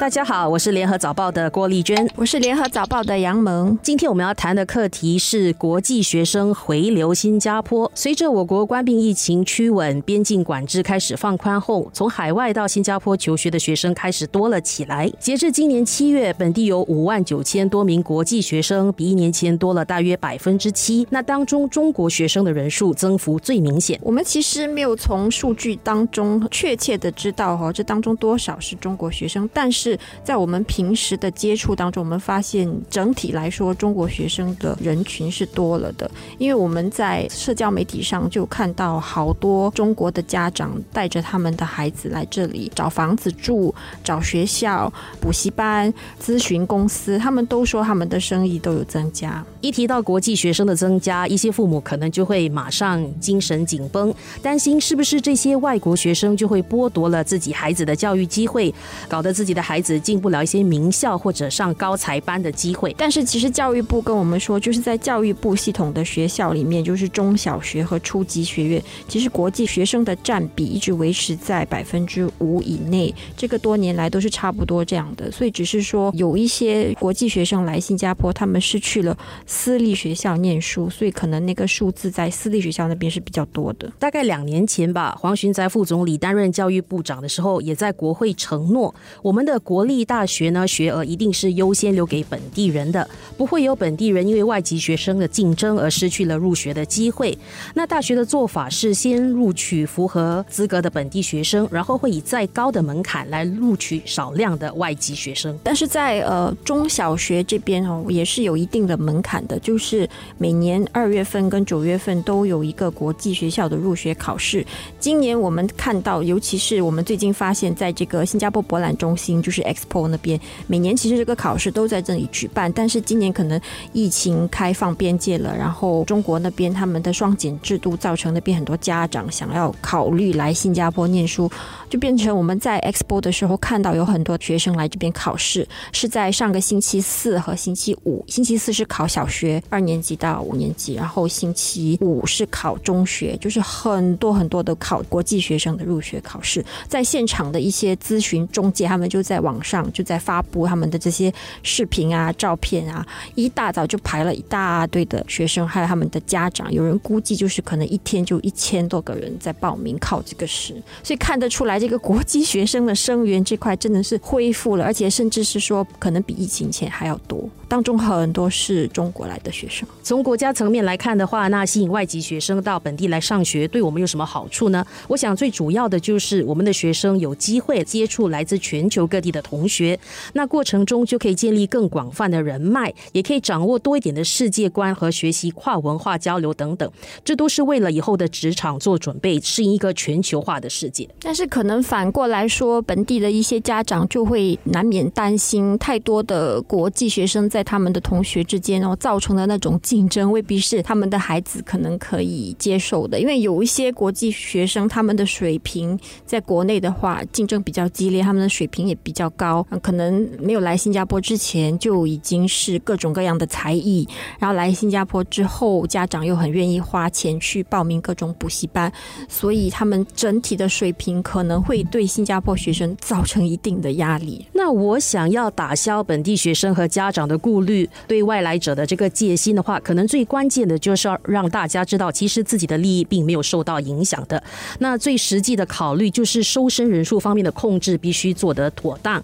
大家好，我是联合早报的郭丽娟，我是联合早报的杨萌。今天我们要谈的课题是国际学生回流新加坡。随着我国关闭疫情趋稳，边境管制开始放宽后，从海外到新加坡求学的学生开始多了起来。截至今年七月，本地有五万九千多名国际学生，比一年前多了大约百分之七。那当中中国学生的人数增幅最明显。我们其实没有从数据当中确切的知道哈，这当中多少是中国学生，但是。在我们平时的接触当中，我们发现整体来说，中国学生的人群是多了的。因为我们在社交媒体上就看到好多中国的家长带着他们的孩子来这里找房子住、找学校、补习班、咨询公司，他们都说他们的生意都有增加。一提到国际学生的增加，一些父母可能就会马上精神紧绷，担心是不是这些外国学生就会剥夺了自己孩子的教育机会，搞得自己的孩子进不了一些名校或者上高才班的机会。但是其实教育部跟我们说，就是在教育部系统的学校里面，就是中小学和初级学院，其实国际学生的占比一直维持在百分之五以内，这个多年来都是差不多这样的。所以只是说有一些国际学生来新加坡，他们是去了私立学校念书，所以可能那个数字在私立学校那边是比较多的。大概两年前吧，黄循在副总理担任教育部长的时候，也在国会承诺，我们的国立。大学呢，学额一定是优先留给本地人的，不会有本地人因为外籍学生的竞争而失去了入学的机会。那大学的做法是先录取符合资格的本地学生，然后会以再高的门槛来录取少量的外籍学生。但是在呃中小学这边哦，也是有一定的门槛的，就是每年二月份跟九月份都有一个国际学校的入学考试。今年我们看到，尤其是我们最近发现，在这个新加坡博览中心，就是 Expo。那边每年其实这个考试都在这里举办，但是今年可能疫情开放边界了，然后中国那边他们的双减制度造成那边很多家长想要考虑来新加坡念书，就变成我们在 Expo 的时候看到有很多学生来这边考试，是在上个星期四和星期五，星期四是考小学二年级到五年级，然后星期五是考中学，就是很多很多的考国际学生的入学考试，在现场的一些咨询中介，他们就在网上。就在发布他们的这些视频啊、照片啊，一大早就排了一大堆的学生，还有他们的家长。有人估计就是可能一天就一千多个人在报名考这个试，所以看得出来，这个国际学生的生源这块真的是恢复了，而且甚至是说可能比疫情前还要多。当中很多是中国来的学生。从国家层面来看的话，那吸引外籍学生到本地来上学，对我们有什么好处呢？我想最主要的就是我们的学生有机会接触来自全球各地的同学，那过程中就可以建立更广泛的人脉，也可以掌握多一点的世界观和学习跨文化交流等等。这都是为了以后的职场做准备，适应一个全球化的世界。但是可能反过来说，本地的一些家长就会难免担心，太多的国际学生在。在他们的同学之间哦，造成的那种竞争，未必是他们的孩子可能可以接受的。因为有一些国际学生，他们的水平在国内的话，竞争比较激烈，他们的水平也比较高。可能没有来新加坡之前，就已经是各种各样的才艺。然后来新加坡之后，家长又很愿意花钱去报名各种补习班，所以他们整体的水平可能会对新加坡学生造成一定的压力。那我想要打消本地学生和家长的顾。顾虑对外来者的这个戒心的话，可能最关键的就是要让大家知道，其实自己的利益并没有受到影响的。那最实际的考虑就是收生人数方面的控制必须做得妥当。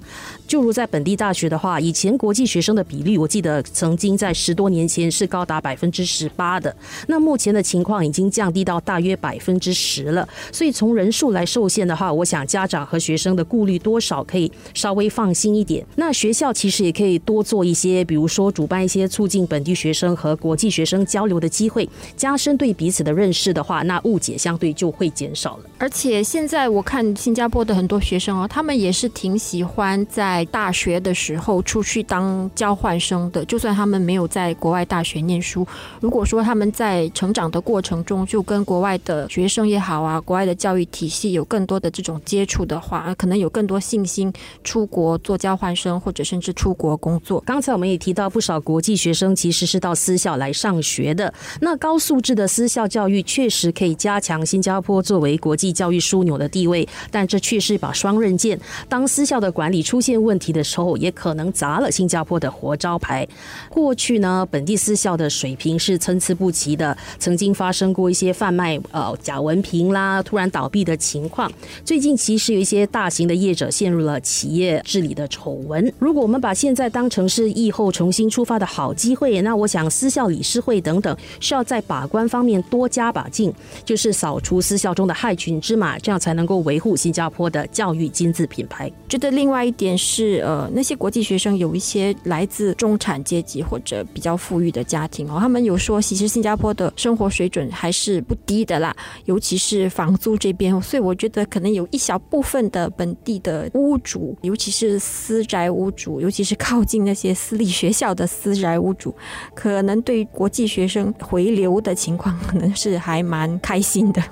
就如在本地大学的话，以前国际学生的比例，我记得曾经在十多年前是高达百分之十八的。那目前的情况已经降低到大约百分之十了。所以从人数来受限的话，我想家长和学生的顾虑多少可以稍微放心一点。那学校其实也可以多做一些，比。比如说，主办一些促进本地学生和国际学生交流的机会，加深对彼此的认识的话，那误解相对就会减少了。而且现在我看新加坡的很多学生哦，他们也是挺喜欢在大学的时候出去当交换生的。就算他们没有在国外大学念书，如果说他们在成长的过程中就跟国外的学生也好啊，国外的教育体系有更多的这种接触的话，可能有更多信心出国做交换生，或者甚至出国工作。刚才我们也。提到不少国际学生其实是到私校来上学的。那高素质的私校教育确实可以加强新加坡作为国际教育枢纽的地位，但这却是一把双刃剑。当私校的管理出现问题的时候，也可能砸了新加坡的活招牌。过去呢，本地私校的水平是参差不齐的，曾经发生过一些贩卖呃假文凭啦、突然倒闭的情况。最近其实有一些大型的业者陷入了企业治理的丑闻。如果我们把现在当成是疫后重新出发的好机会，那我想私校理事会等等需要在把关方面多加把劲，就是扫除私校中的害群之马，这样才能够维护新加坡的教育金字品牌。觉得另外一点是，呃，那些国际学生有一些来自中产阶级或者比较富裕的家庭哦，他们有说，其实新加坡的生活水准还是不低的啦，尤其是房租这边，所以我觉得可能有一小部分的本地的屋主，尤其是私宅屋主，尤其是靠近那些私立学校的私宅屋主，可能对国际学生回流的情况，可能是还蛮开心的。